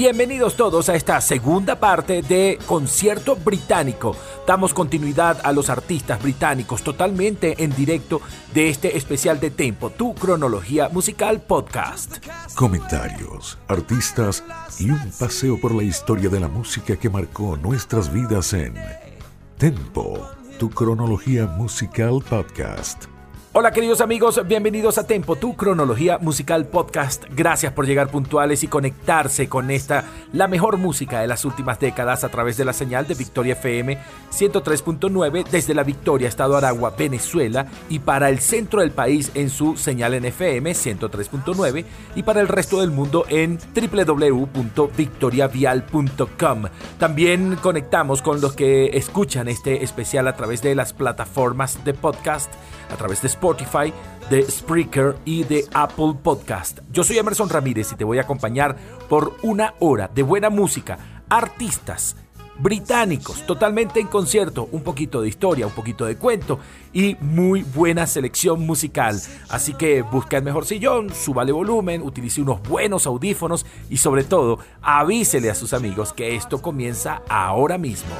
Bienvenidos todos a esta segunda parte de Concierto Británico. Damos continuidad a los artistas británicos totalmente en directo de este especial de Tempo, tu cronología musical podcast. Comentarios, artistas y un paseo por la historia de la música que marcó nuestras vidas en Tempo, tu cronología musical podcast. Hola queridos amigos, bienvenidos a Tempo, tu cronología musical podcast. Gracias por llegar puntuales y conectarse con esta, la mejor música de las últimas décadas a través de la señal de Victoria FM 103.9 desde la Victoria, Estado Aragua, Venezuela y para el centro del país en su señal en FM 103.9 y para el resto del mundo en www.victoriavial.com. También conectamos con los que escuchan este especial a través de las plataformas de podcast a través de Spotify, de Spreaker y de Apple Podcast. Yo soy Emerson Ramírez y te voy a acompañar por una hora de buena música, artistas británicos, totalmente en concierto, un poquito de historia, un poquito de cuento y muy buena selección musical. Así que busca el mejor sillón, súbale volumen, utilice unos buenos audífonos y sobre todo avísele a sus amigos que esto comienza ahora mismo.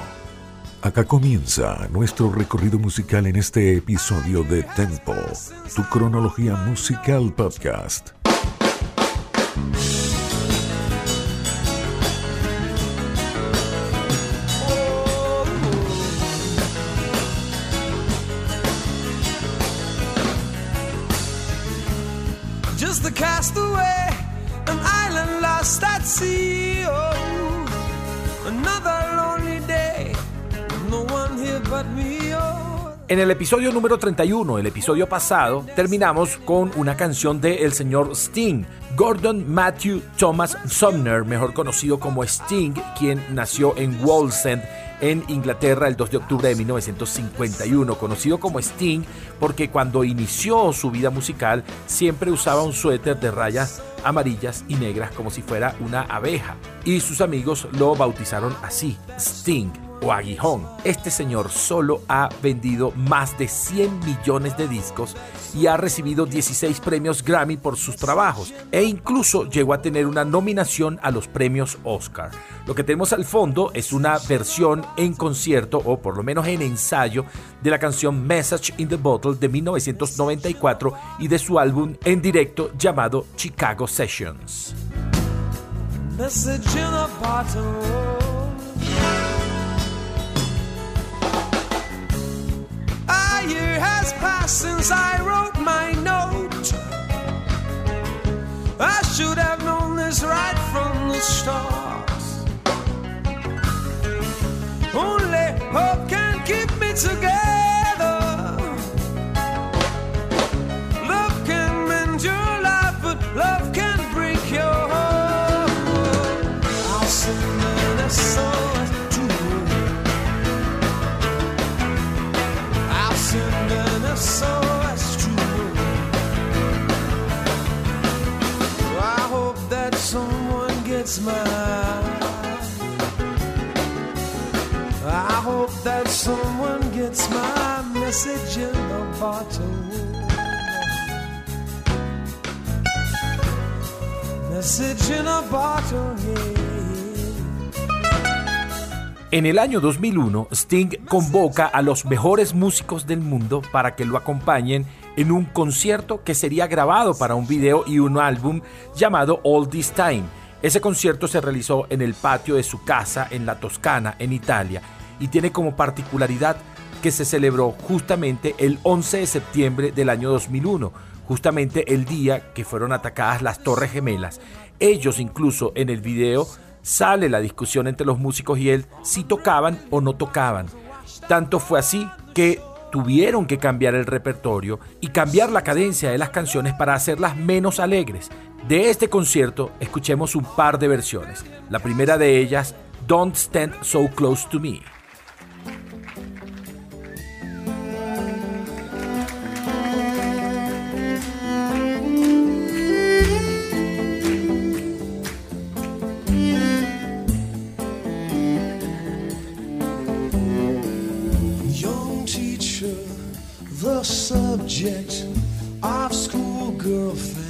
Acá comienza nuestro recorrido musical en este episodio de Tempo, tu cronología musical podcast. Just the castaway, an island lost at sea. Oh, another. En el episodio número 31, el episodio pasado, terminamos con una canción de el señor Sting, Gordon Matthew Thomas Sumner, mejor conocido como Sting, quien nació en Wallsend, en Inglaterra el 2 de octubre de 1951, conocido como Sting porque cuando inició su vida musical siempre usaba un suéter de rayas amarillas y negras como si fuera una abeja y sus amigos lo bautizaron así, Sting o Aguijón. Este señor solo ha vendido más de 100 millones de discos y ha recibido 16 premios Grammy por sus trabajos e incluso llegó a tener una nominación a los premios Oscar. Lo que tenemos al fondo es una versión en concierto o por lo menos en ensayo de la canción Message in the Bottle de 1994 y de su álbum en directo llamado Chicago Sessions. Year has passed since I wrote my note. I should have known this right from the start. Only hope can keep me together. En el año 2001, Sting convoca a los mejores músicos del mundo para que lo acompañen en un concierto que sería grabado para un video y un álbum llamado All This Time. Ese concierto se realizó en el patio de su casa en la Toscana, en Italia, y tiene como particularidad que se celebró justamente el 11 de septiembre del año 2001, justamente el día que fueron atacadas las Torres Gemelas. Ellos incluso en el video sale la discusión entre los músicos y él si tocaban o no tocaban. Tanto fue así que tuvieron que cambiar el repertorio y cambiar la cadencia de las canciones para hacerlas menos alegres. De este concierto escuchemos un par de versiones. La primera de ellas, Don't Stand So Close to Me. subject of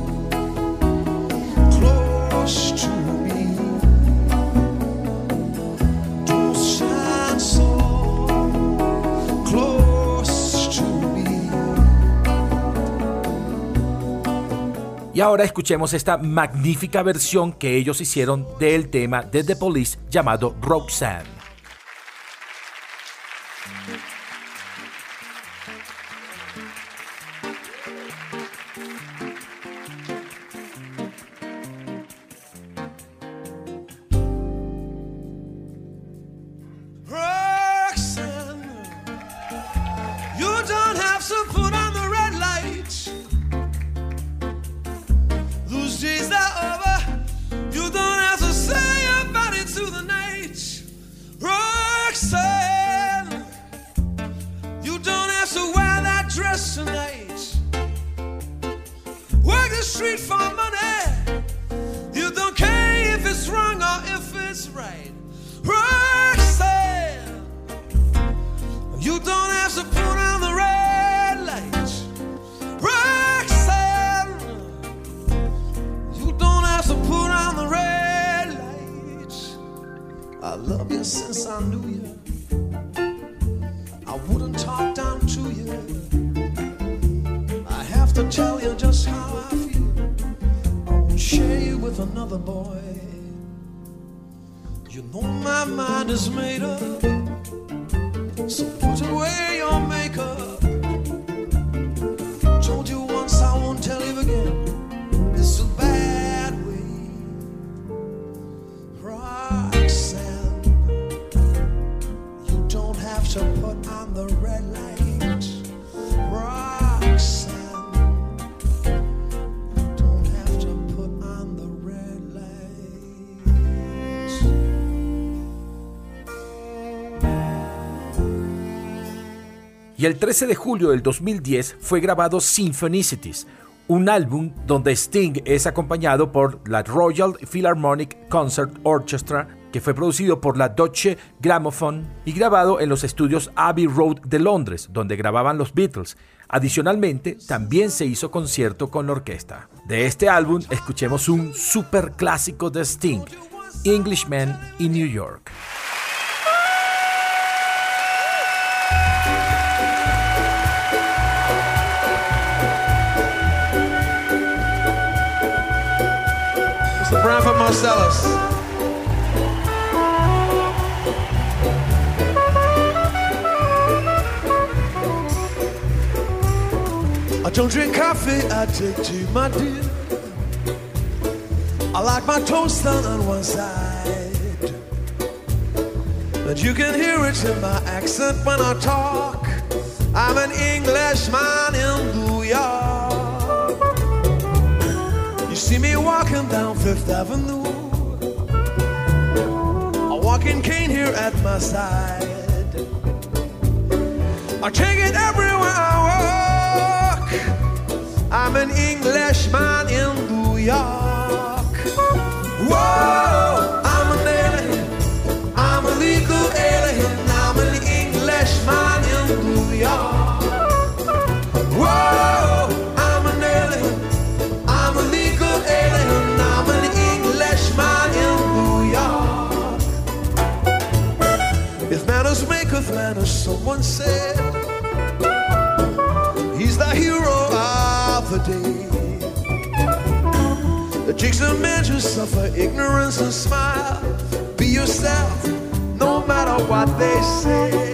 Y ahora escuchemos esta magnífica versión que ellos hicieron del tema de The Police llamado Roxanne. Y el 13 de julio del 2010 fue grabado Symphonicities, un álbum donde Sting es acompañado por la Royal Philharmonic Concert Orchestra, que fue producido por la Deutsche Grammophon y grabado en los estudios Abbey Road de Londres, donde grababan los Beatles. Adicionalmente, también se hizo concierto con la orquesta. De este álbum escuchemos un super clásico de Sting, Englishman in New York. The Branford Marcellus. I don't drink coffee, I take tea, my dear. I like my toast done on one side. But you can hear it in my accent when I talk. I'm an Englishman in New York. See me walking down Fifth Avenue. A walking cane here at my side. I take it everywhere I walk. I'm an Englishman in New York. Whoa, I'm an alien. I'm a legal alien. I'm an Englishman in New York. Whoa, He's the hero of the day. It takes a man to suffer ignorance and smile. Be yourself, no matter what they say.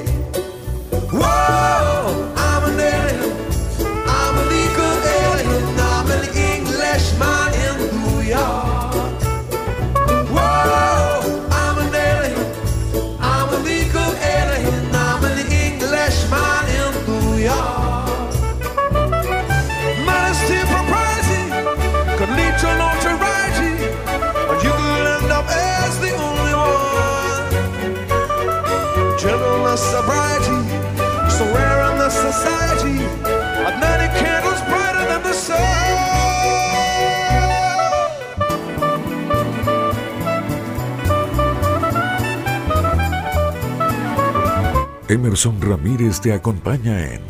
Emerson Ramírez te acompaña en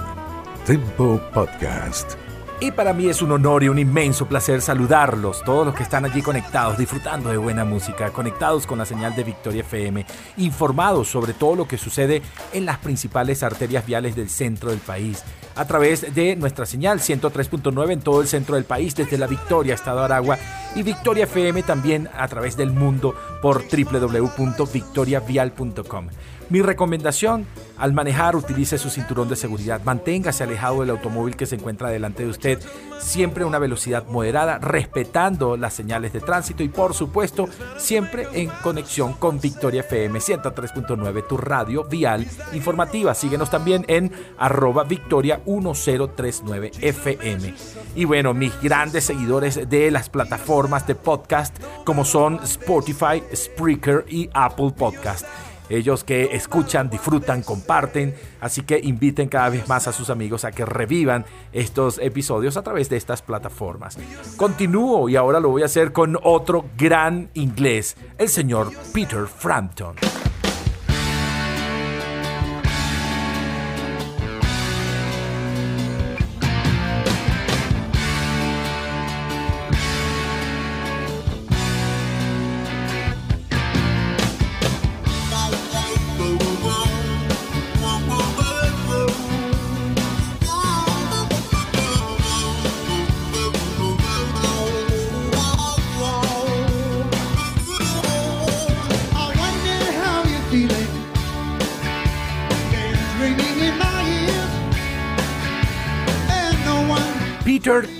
Tempo Podcast. Y para mí es un honor y un inmenso placer saludarlos, todos los que están allí conectados, disfrutando de buena música, conectados con la señal de Victoria FM, informados sobre todo lo que sucede en las principales arterias viales del centro del país, a través de nuestra señal 103.9 en todo el centro del país, desde la Victoria, Estado Aragua, y Victoria FM también a través del mundo por www.victoriavial.com. Mi recomendación, al manejar utilice su cinturón de seguridad, manténgase alejado del automóvil que se encuentra delante de usted, siempre a una velocidad moderada, respetando las señales de tránsito y por supuesto siempre en conexión con Victoria FM 103.9, tu radio vial informativa. Síguenos también en arroba victoria 1039 FM. Y bueno, mis grandes seguidores de las plataformas de podcast como son Spotify, Spreaker y Apple Podcast ellos que escuchan, disfrutan, comparten, así que inviten cada vez más a sus amigos a que revivan estos episodios a través de estas plataformas. Continúo y ahora lo voy a hacer con otro gran inglés, el señor Peter Frampton.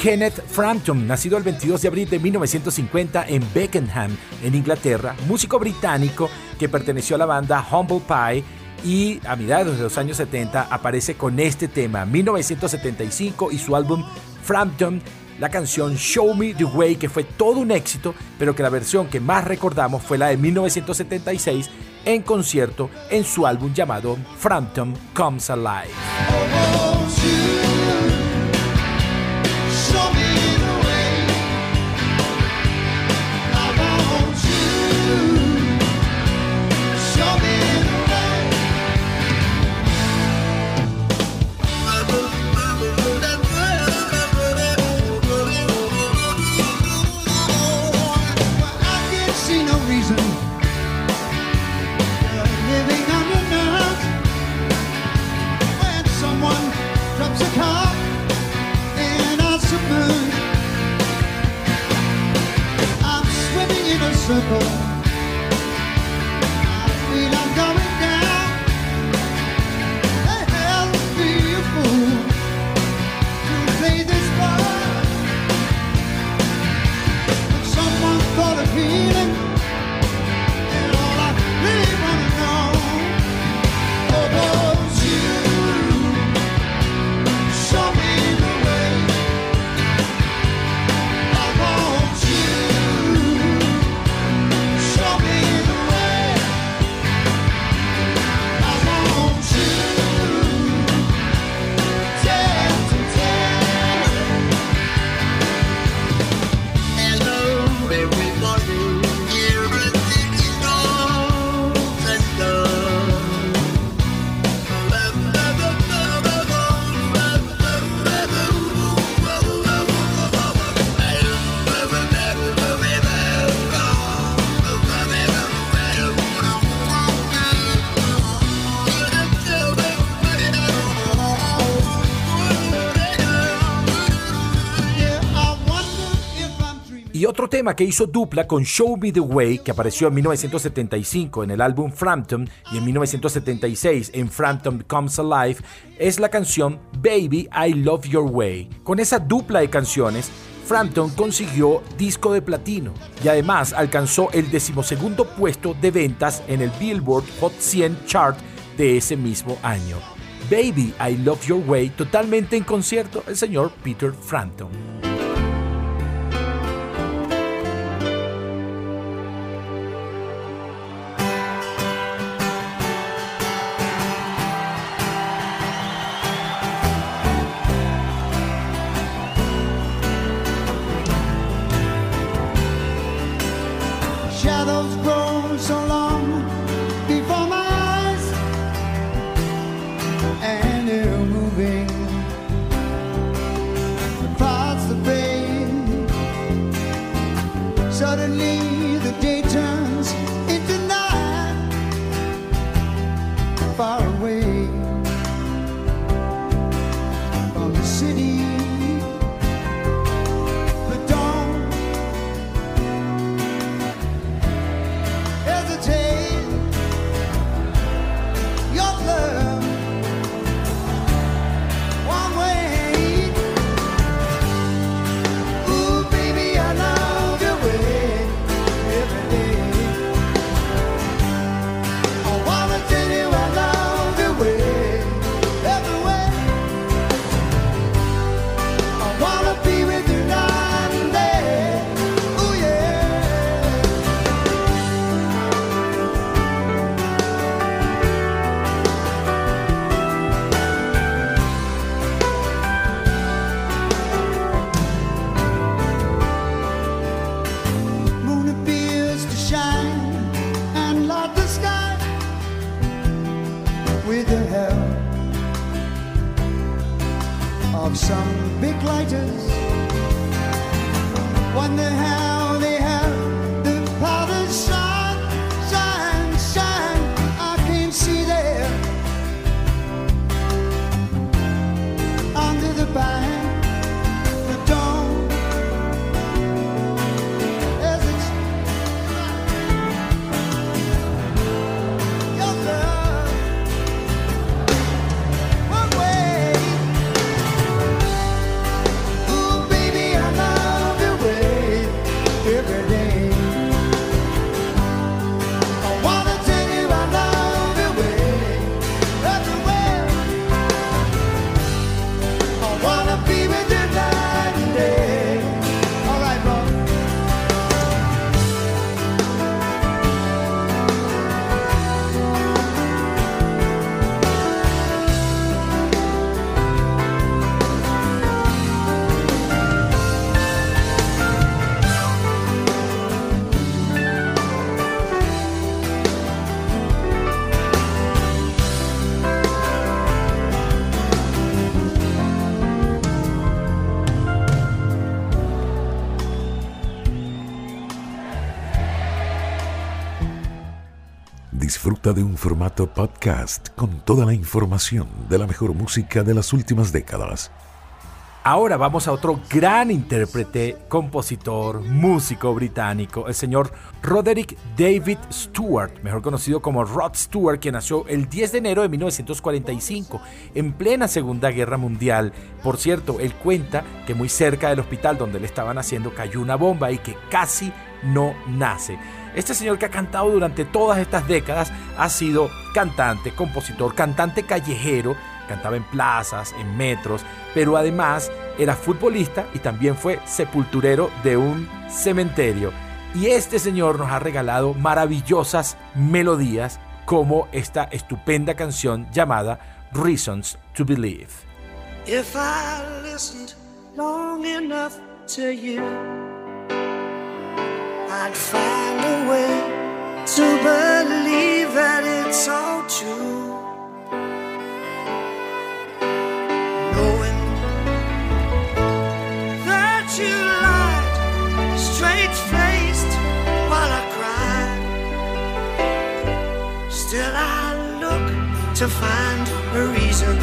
Kenneth Frampton, nacido el 22 de abril de 1950 en Beckenham, en Inglaterra, músico británico que perteneció a la banda Humble Pie y a mediados de los años 70 aparece con este tema, 1975 y su álbum Frampton, la canción Show Me the Way, que fue todo un éxito, pero que la versión que más recordamos fue la de 1976 en concierto en su álbum llamado Frampton Comes Alive. Otro tema que hizo dupla con Show Me the Way, que apareció en 1975 en el álbum Frampton y en 1976 en Frampton Comes Alive, es la canción Baby I Love Your Way. Con esa dupla de canciones, Frampton consiguió disco de platino y además alcanzó el decimosegundo puesto de ventas en el Billboard Hot 100 chart de ese mismo año. Baby I Love Your Way, totalmente en concierto el señor Peter Frampton. with the help of some big lighters. Wonder how. De un formato podcast con toda la información de la mejor música de las últimas décadas. Ahora vamos a otro gran intérprete, compositor, músico británico, el señor Roderick David Stewart, mejor conocido como Rod Stewart, quien nació el 10 de enero de 1945, en plena Segunda Guerra Mundial. Por cierto, él cuenta que muy cerca del hospital donde le estaban haciendo cayó una bomba y que casi no nace. Este señor que ha cantado durante todas estas décadas ha sido cantante, compositor, cantante callejero, cantaba en plazas, en metros, pero además era futbolista y también fue sepulturero de un cementerio. Y este señor nos ha regalado maravillosas melodías como esta estupenda canción llamada Reasons to Believe. If I listened long enough to you, I'd find a way to believe that it's all true. Knowing that you lied straight faced while I cried, still I look to find a reason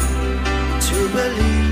to believe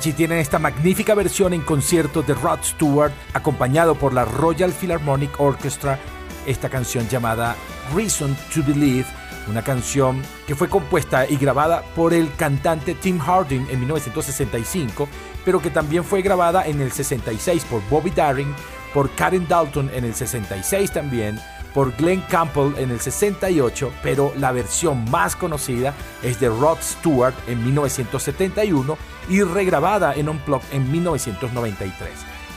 Allí tienen esta magnífica versión en concierto de Rod Stewart, acompañado por la Royal Philharmonic Orchestra, esta canción llamada Reason to Believe, una canción que fue compuesta y grabada por el cantante Tim Harding en 1965, pero que también fue grabada en el 66 por Bobby Darin, por Karen Dalton en el 66 también, por Glenn Campbell en el 68, pero la versión más conocida es de Rod Stewart en 1971 y regrabada en Unplugged en 1993.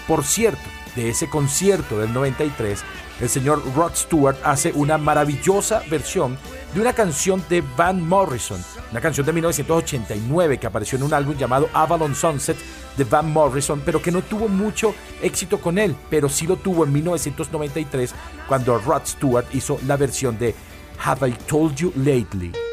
Por cierto, de ese concierto del 93, el señor Rod Stewart hace una maravillosa versión de una canción de Van Morrison, una canción de 1989 que apareció en un álbum llamado Avalon Sunset de Van Morrison, pero que no tuvo mucho éxito con él, pero sí lo tuvo en 1993 cuando Rod Stewart hizo la versión de Have I Told You Lately.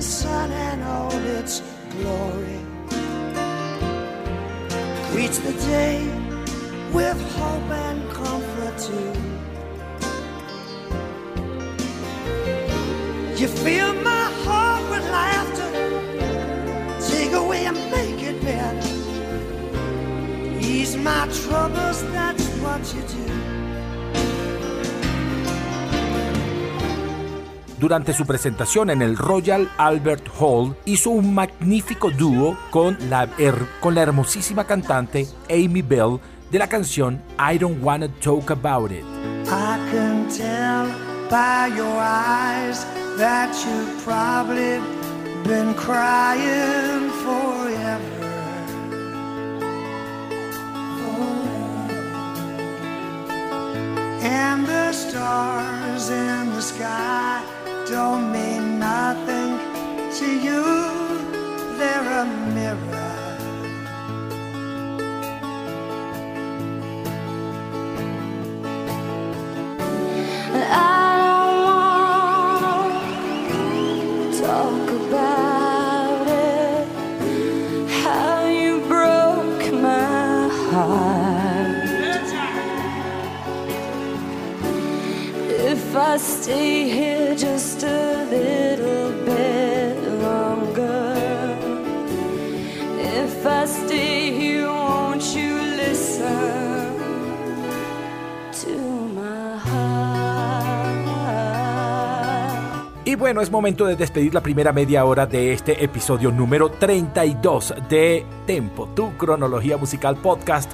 sun and all its glory greets the day with hope and comfort too. You fill my heart with laughter, take away and make it better. Ease my troubles, that's what you do. Durante su presentación en el Royal Albert Hall, hizo un magnífico dúo con la, hermosísima cantante Amy Bell de la canción I Don't Wanna Talk About It. I can tell by your eyes that you've probably been crying forever. And the stars in the sky don't mean nothing to you. They're a mirror. I stay here just a little bit longer, if I stay here, won't you listen? to my heart. Y bueno, es momento de despedir la primera media hora de este episodio número 32 de Tempo, tu cronología musical podcast.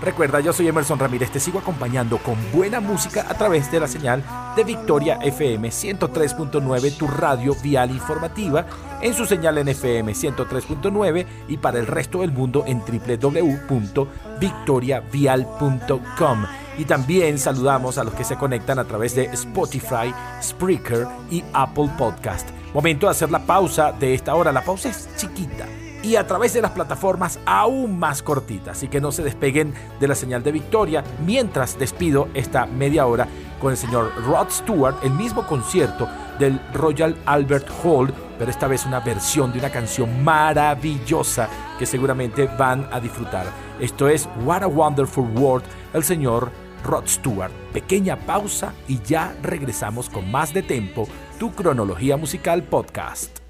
Recuerda, yo soy Emerson Ramírez, te sigo acompañando con buena música a través de la señal de Victoria FM 103.9, tu radio vial informativa, en su señal en FM 103.9 y para el resto del mundo en www.victoriavial.com. Y también saludamos a los que se conectan a través de Spotify, Spreaker y Apple Podcast. Momento de hacer la pausa de esta hora. La pausa es chiquita y a través de las plataformas aún más cortitas. Así que no se despeguen de la señal de victoria mientras despido esta media hora con el señor Rod Stewart, el mismo concierto del Royal Albert Hall, pero esta vez una versión de una canción maravillosa que seguramente van a disfrutar. Esto es What a Wonderful World, el señor Rod Stewart. Pequeña pausa y ya regresamos con más de tempo, tu cronología musical podcast.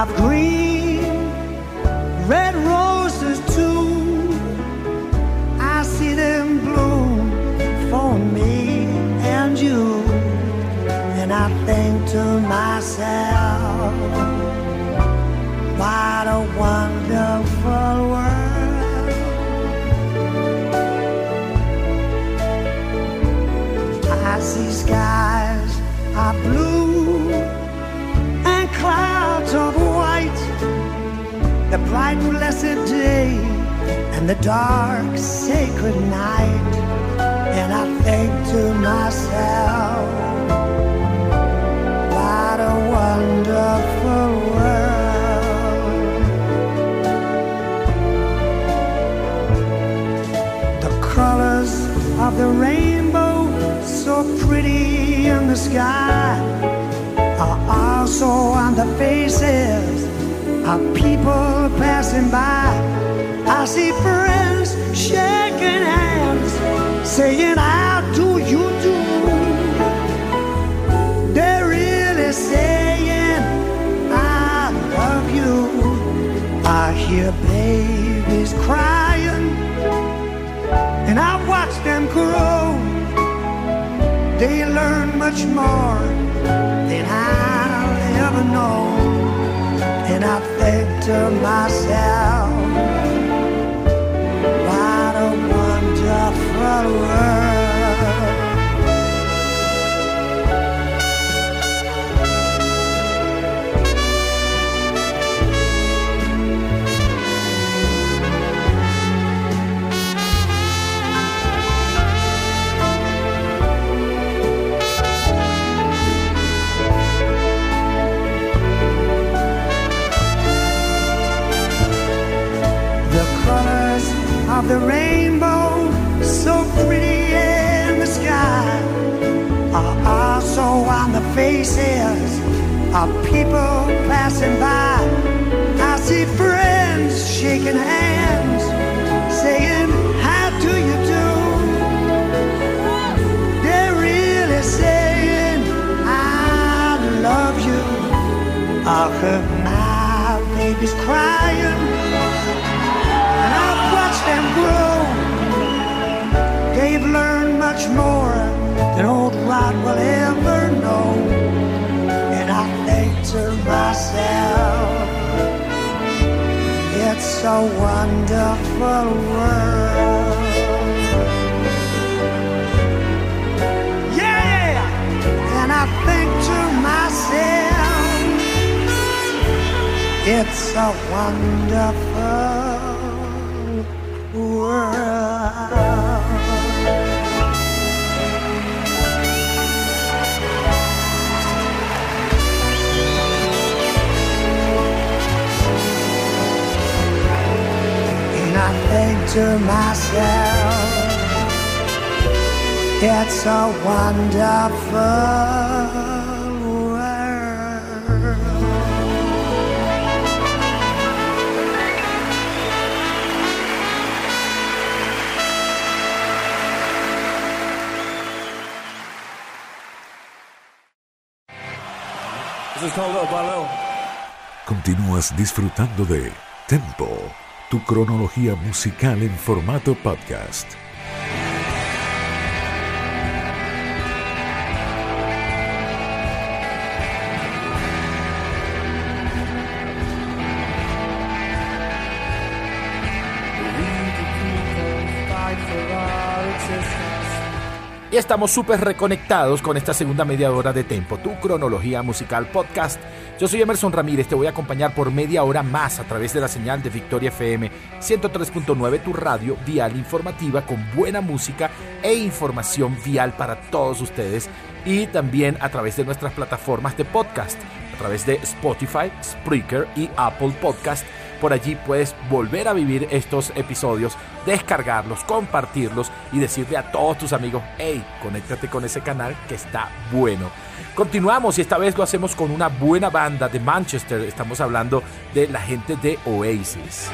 Of green, the dark sacred night. And I think to myself, what a wonderful world. The colors of the rainbow, so pretty in the sky are also on the faces of people passing by. I see friends shaking hands, saying, How do you do? They're really saying, I love you. I hear babies crying, and I watch them grow. They learn much more than I'll ever know. And I think to myself, wonderful world. Pretty in the sky. Are also on the faces of people passing by. I see friends shaking hands saying how do you do? They're really saying i love you. I heard my baby's crying old will ever know. And I think to myself, it's a wonderful world. Yeah, and I think to myself, it's a wonderful to myself, it's a wonderful world. Continúas disfrutando de Tempo, tu cronología musical en formato podcast. Y estamos súper reconectados con esta segunda media hora de Tempo, tu cronología musical podcast. Yo soy Emerson Ramírez, te voy a acompañar por media hora más a través de la señal de Victoria FM 103.9, tu radio vial informativa con buena música e información vial para todos ustedes y también a través de nuestras plataformas de podcast, a través de Spotify, Spreaker y Apple Podcast. Por allí puedes volver a vivir estos episodios, descargarlos, compartirlos y decirle a todos tus amigos, hey, conéctate con ese canal que está bueno. Continuamos y esta vez lo hacemos con una buena banda de Manchester. Estamos hablando de la gente de Oasis.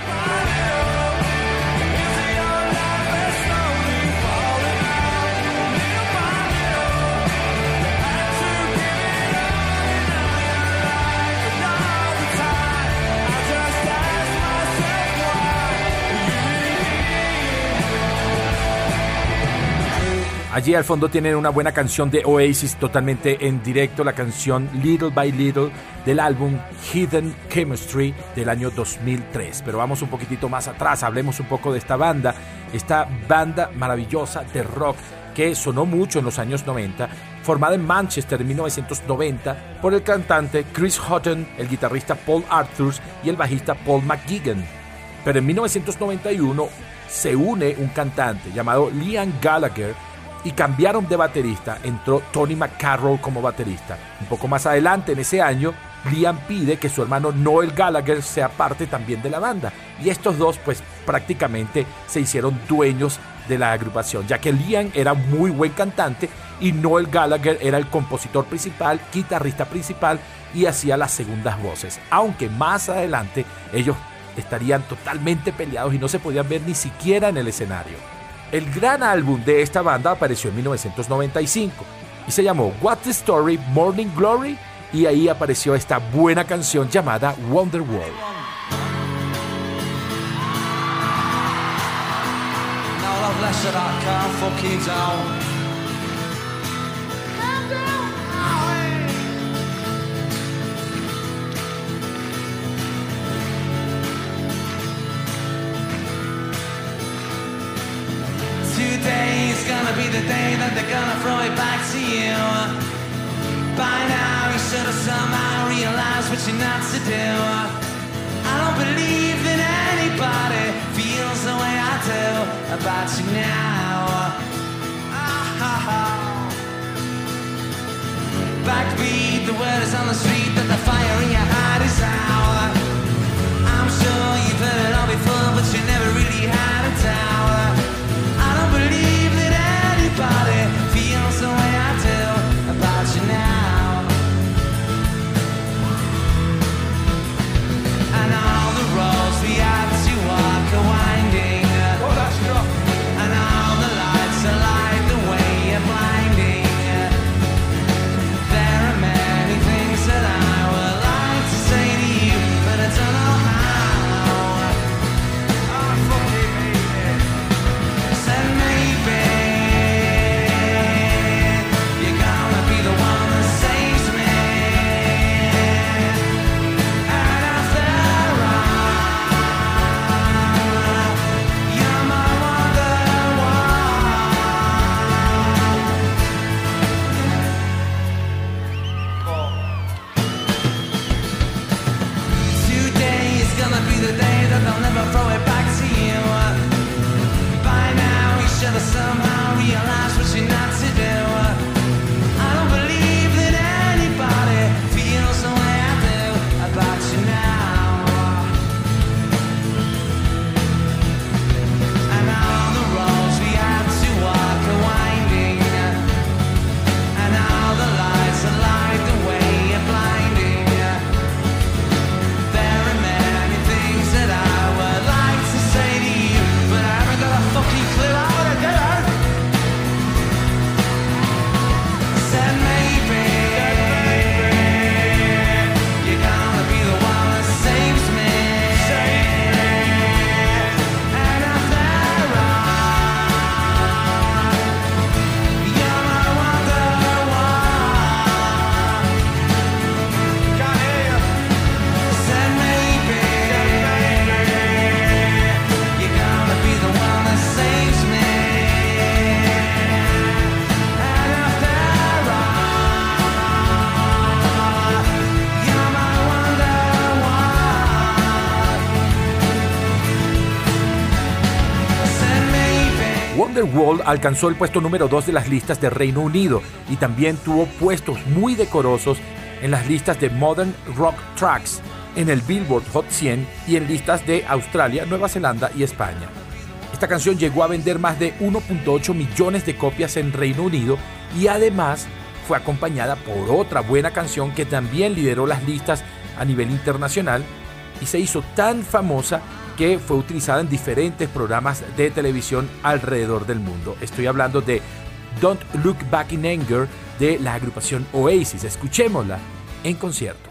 Allí al fondo tienen una buena canción de Oasis totalmente en directo, la canción Little by Little del álbum Hidden Chemistry del año 2003. Pero vamos un poquitito más atrás, hablemos un poco de esta banda, esta banda maravillosa de rock que sonó mucho en los años 90, formada en Manchester en 1990 por el cantante Chris Houghton, el guitarrista Paul Arthurs y el bajista Paul McGuigan. Pero en 1991 se une un cantante llamado Liam Gallagher y cambiaron de baterista. Entró Tony McCarroll como baterista. Un poco más adelante en ese año, Liam pide que su hermano Noel Gallagher sea parte también de la banda. Y estos dos pues prácticamente se hicieron dueños de la agrupación, ya que Liam era muy buen cantante y Noel Gallagher era el compositor principal, guitarrista principal y hacía las segundas voces. Aunque más adelante ellos estarían totalmente peleados y no se podían ver ni siquiera en el escenario. El gran álbum de esta banda apareció en 1995 y se llamó What's the Story Morning Glory y ahí apareció esta buena canción llamada fucking down. Day that they're gonna throw it back to you. By now you should have somehow realized what you're not to do. I don't believe that anybody feels the way I do about you now. Backbeat, the word is on the street that the fire in your heart is out. Wonderwall alcanzó el puesto número 2 de las listas de Reino Unido y también tuvo puestos muy decorosos en las listas de Modern Rock Tracks, en el Billboard Hot 100 y en listas de Australia, Nueva Zelanda y España. Esta canción llegó a vender más de 1.8 millones de copias en Reino Unido y además fue acompañada por otra buena canción que también lideró las listas a nivel internacional y se hizo tan famosa que fue utilizada en diferentes programas de televisión alrededor del mundo. Estoy hablando de Don't Look Back in Anger de la agrupación Oasis. Escuchémosla en concierto.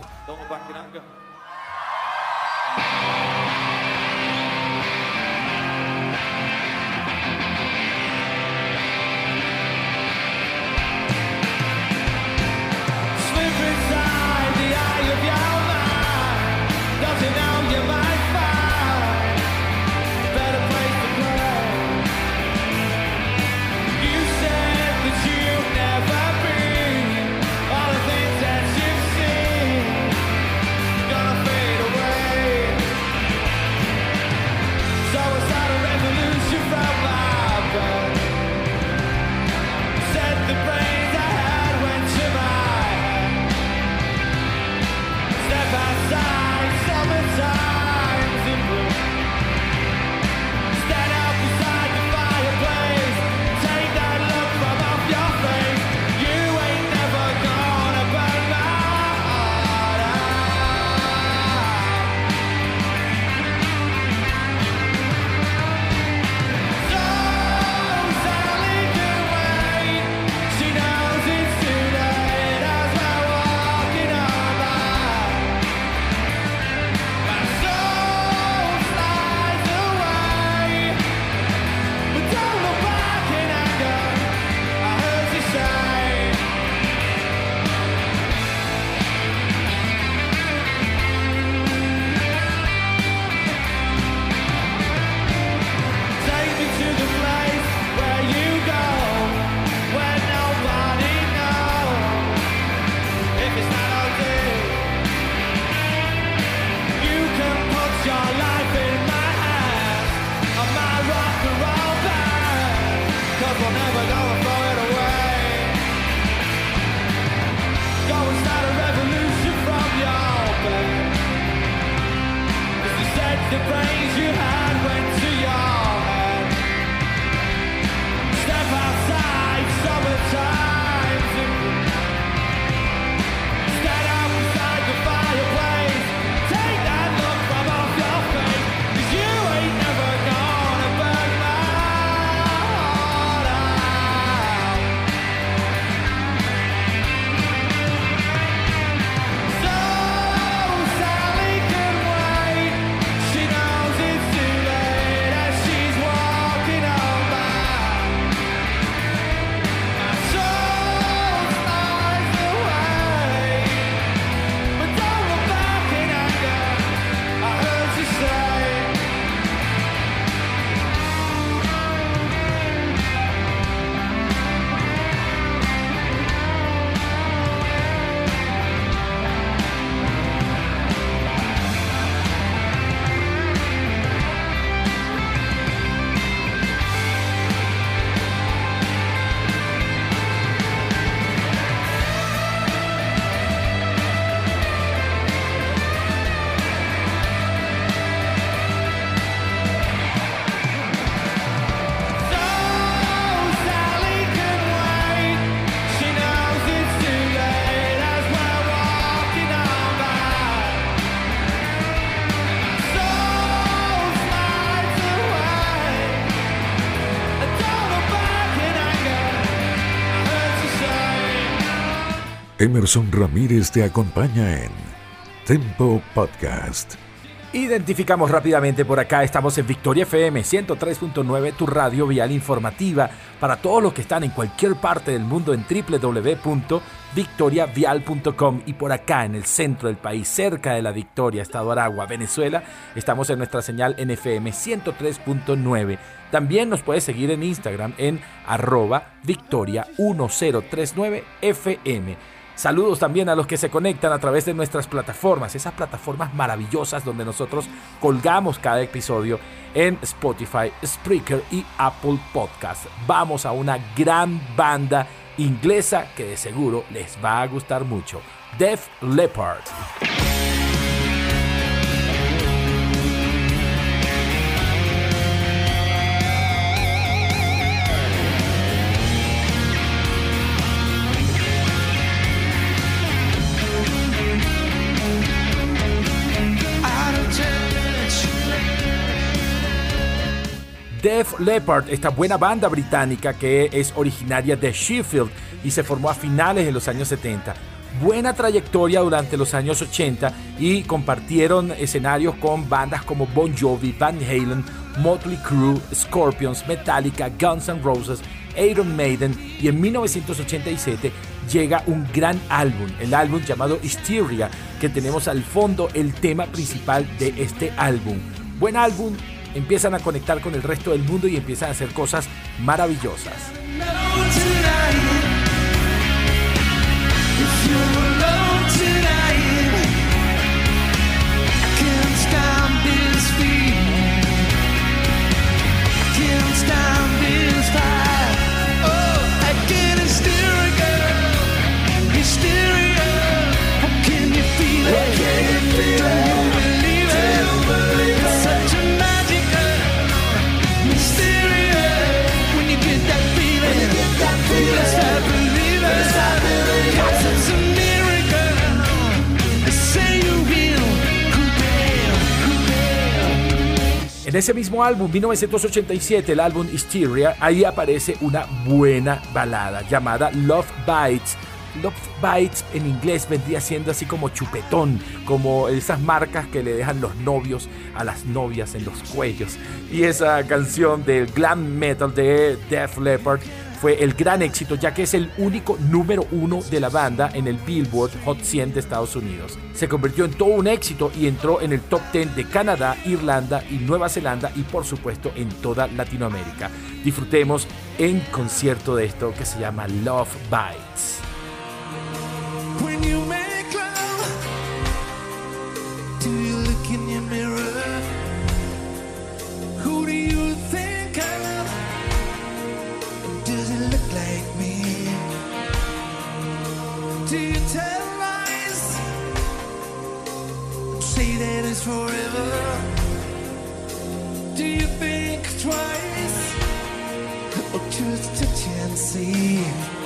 Emerson Ramírez te acompaña en Tempo Podcast. Identificamos rápidamente por acá, estamos en Victoria FM 103.9, tu radio vial informativa para todos los que están en cualquier parte del mundo en www.victoriavial.com y por acá en el centro del país, cerca de la Victoria, Estado Aragua, Venezuela, estamos en nuestra señal NFM 103.9. También nos puedes seguir en Instagram en arroba victoria 1039 FM. Saludos también a los que se conectan a través de nuestras plataformas, esas plataformas maravillosas donde nosotros colgamos cada episodio en Spotify, Spreaker y Apple Podcast. Vamos a una gran banda inglesa que de seguro les va a gustar mucho. Def Leppard. Def Leppard, esta buena banda británica que es originaria de Sheffield y se formó a finales de los años 70. Buena trayectoria durante los años 80 y compartieron escenarios con bandas como Bon Jovi, Van Halen, Motley Crue, Scorpions, Metallica, Guns N' Roses, Iron Maiden y en 1987 llega un gran álbum, el álbum llamado Hysteria, que tenemos al fondo el tema principal de este álbum. Buen álbum, empiezan a conectar con el resto del mundo y empiezan a hacer cosas maravillosas. En ese mismo álbum, 1987, el álbum Hysteria, ahí aparece una buena balada llamada Love Bites. Love Bites en inglés vendría siendo así como chupetón, como esas marcas que le dejan los novios a las novias en los cuellos. Y esa canción del glam metal de Def Leppard fue el gran éxito ya que es el único número uno de la banda en el Billboard Hot 100 de Estados Unidos. Se convirtió en todo un éxito y entró en el top 10 de Canadá, Irlanda y Nueva Zelanda y por supuesto en toda Latinoamérica. Disfrutemos en concierto de esto que se llama Love Bites. forever. Do you think twice or just to chance?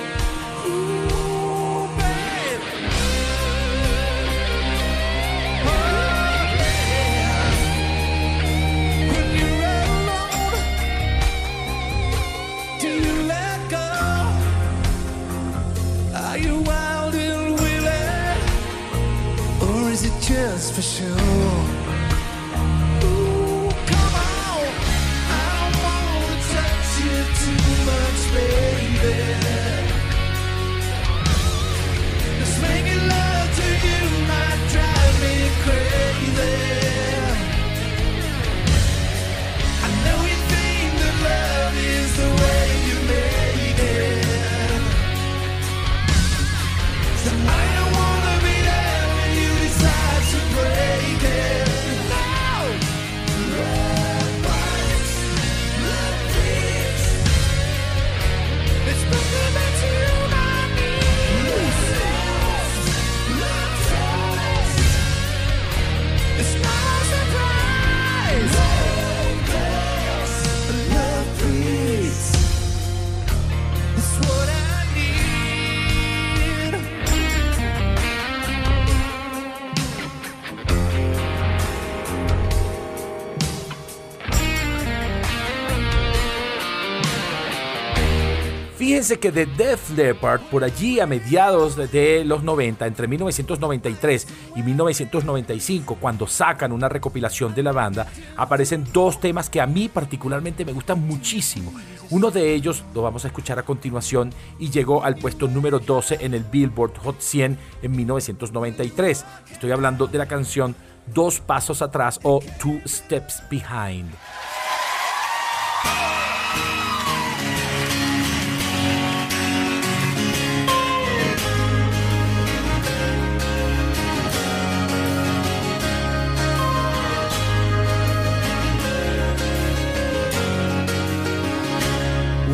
Fíjense que The Def Leppard, por allí a mediados de los 90, entre 1993 y 1995, cuando sacan una recopilación de la banda, aparecen dos temas que a mí particularmente me gustan muchísimo. Uno de ellos lo vamos a escuchar a continuación y llegó al puesto número 12 en el Billboard Hot 100 en 1993. Estoy hablando de la canción Dos Pasos Atrás o Two Steps Behind.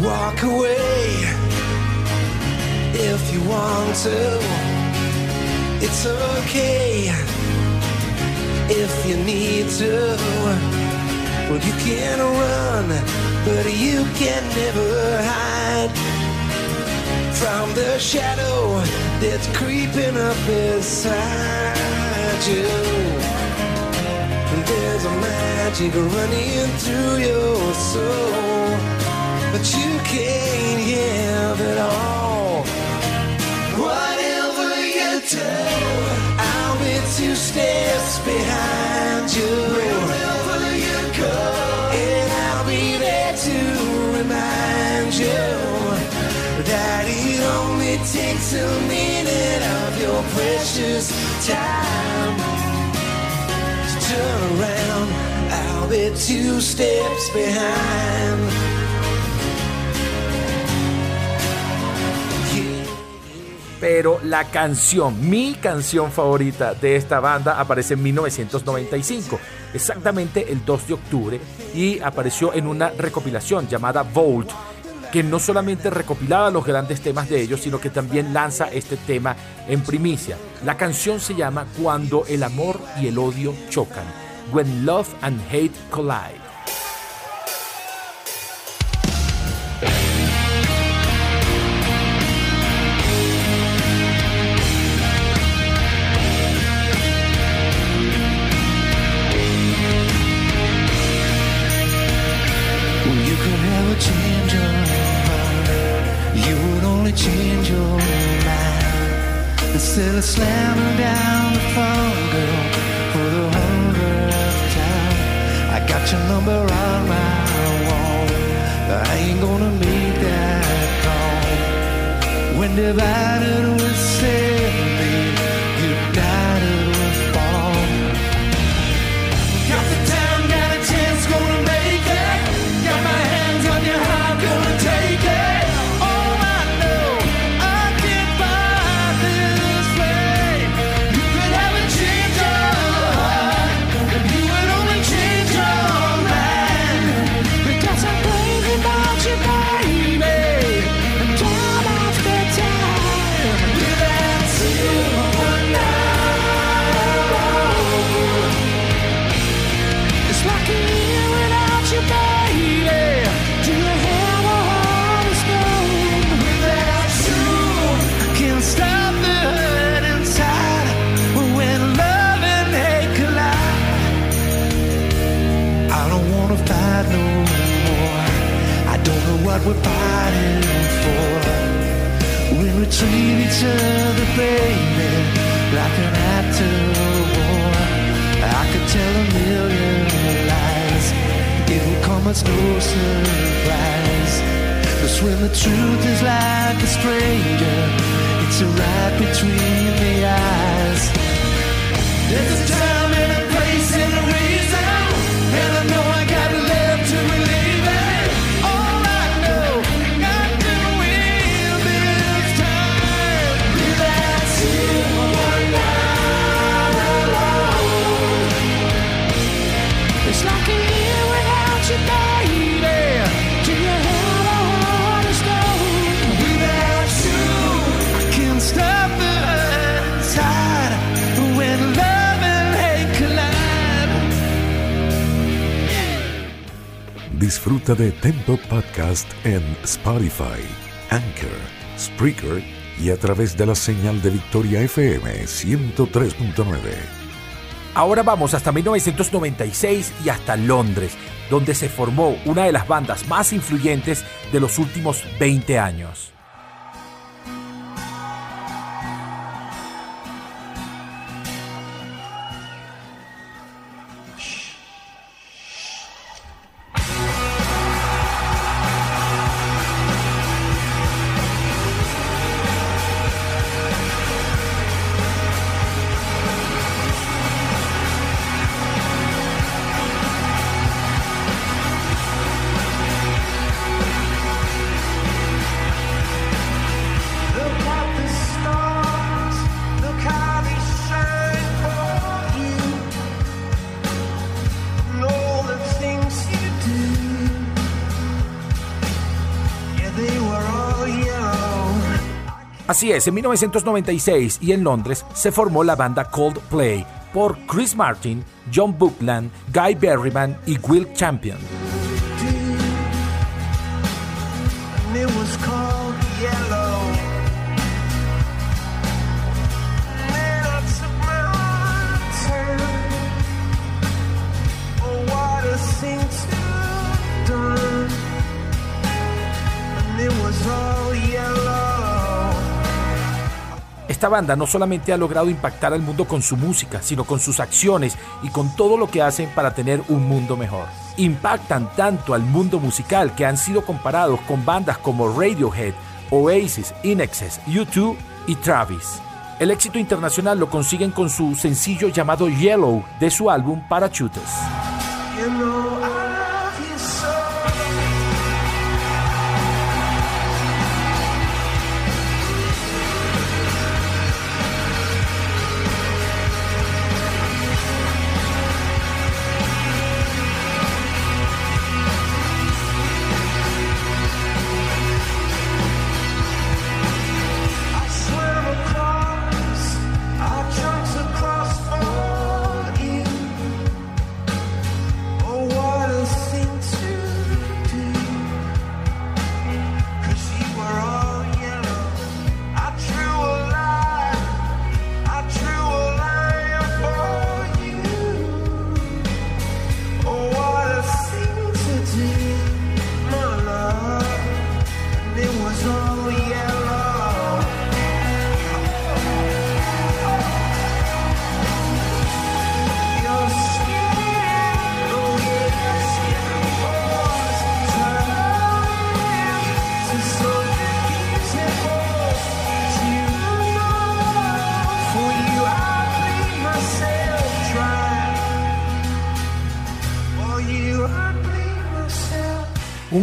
Walk away if you want to. It's okay if you need to. Well, you can run, but you can never hide from the shadow that's creeping up beside you. There's a magic running through your soul but you can't have it all. Whatever you do, I'll be two steps behind you. Wherever you go, and I'll be there to remind you that it only takes a minute of your precious time to turn around. I'll be two steps behind. Pero la canción, mi canción favorita de esta banda aparece en 1995, exactamente el 2 de octubre, y apareció en una recopilación llamada Volt, que no solamente recopilaba los grandes temas de ellos, sino que también lanza este tema en primicia. La canción se llama Cuando el amor y el odio chocan, When Love and Hate Collide. Between the eyes. There's a time Disfruta de Tempo Podcast en Spotify, Anchor, Spreaker y a través de la señal de Victoria FM 103.9. Ahora vamos hasta 1996 y hasta Londres. donde se formó una de las bandas más influyentes de los últimos 20 años. Así es, en 1996 y en Londres se formó la banda Coldplay por Chris Martin, John Buckland, Guy Berryman y Will Champion. Esta banda no solamente ha logrado impactar al mundo con su música, sino con sus acciones y con todo lo que hacen para tener un mundo mejor. Impactan tanto al mundo musical que han sido comparados con bandas como Radiohead, Oasis, Inexes, U2 y Travis. El éxito internacional lo consiguen con su sencillo llamado Yellow de su álbum Parachutes.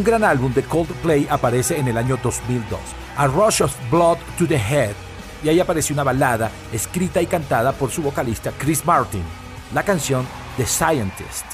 Un gran álbum de Coldplay aparece en el año 2002, A Rush of Blood to the Head, y ahí aparece una balada escrita y cantada por su vocalista Chris Martin, la canción The Scientist.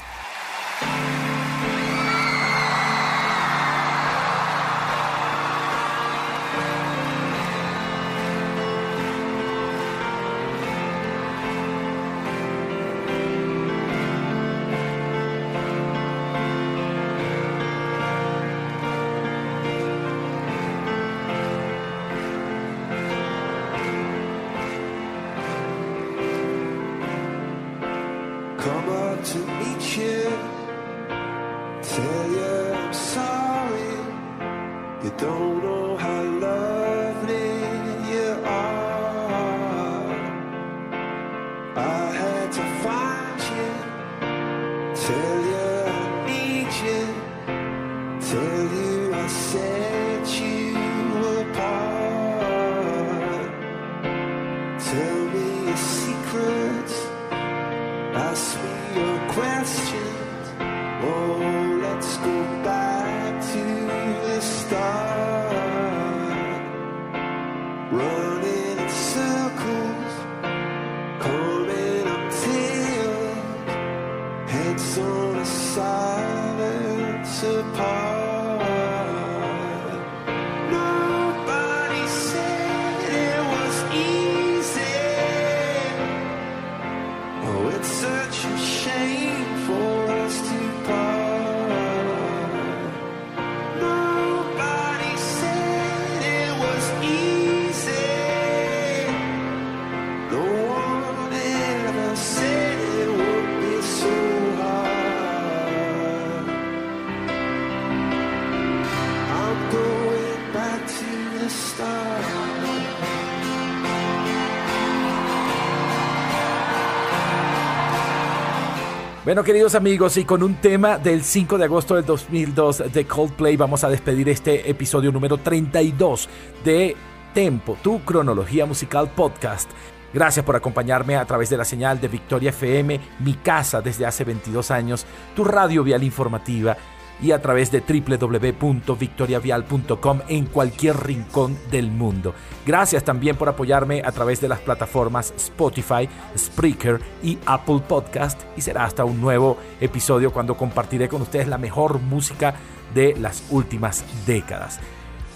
such a shame. Bueno, queridos amigos, y con un tema del 5 de agosto del 2002 de Coldplay, vamos a despedir este episodio número 32 de Tempo, tu cronología musical podcast. Gracias por acompañarme a través de la señal de Victoria FM, mi casa desde hace 22 años, tu radio vial informativa y a través de www.victoriavial.com en cualquier rincón del mundo. Gracias también por apoyarme a través de las plataformas Spotify, Spreaker y Apple Podcast y será hasta un nuevo episodio cuando compartiré con ustedes la mejor música de las últimas décadas.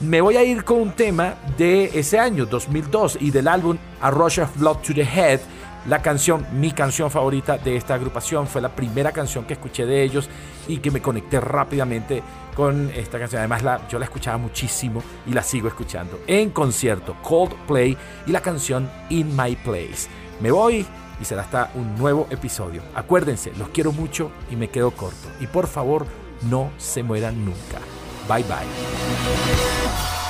Me voy a ir con un tema de ese año, 2002, y del álbum A Rush of Blood to the Head. La canción, mi canción favorita de esta agrupación, fue la primera canción que escuché de ellos y que me conecté rápidamente con esta canción. Además, yo la escuchaba muchísimo y la sigo escuchando en concierto. Coldplay y la canción In My Place. Me voy y será hasta un nuevo episodio. Acuérdense, los quiero mucho y me quedo corto. Y por favor, no se mueran nunca. Bye bye.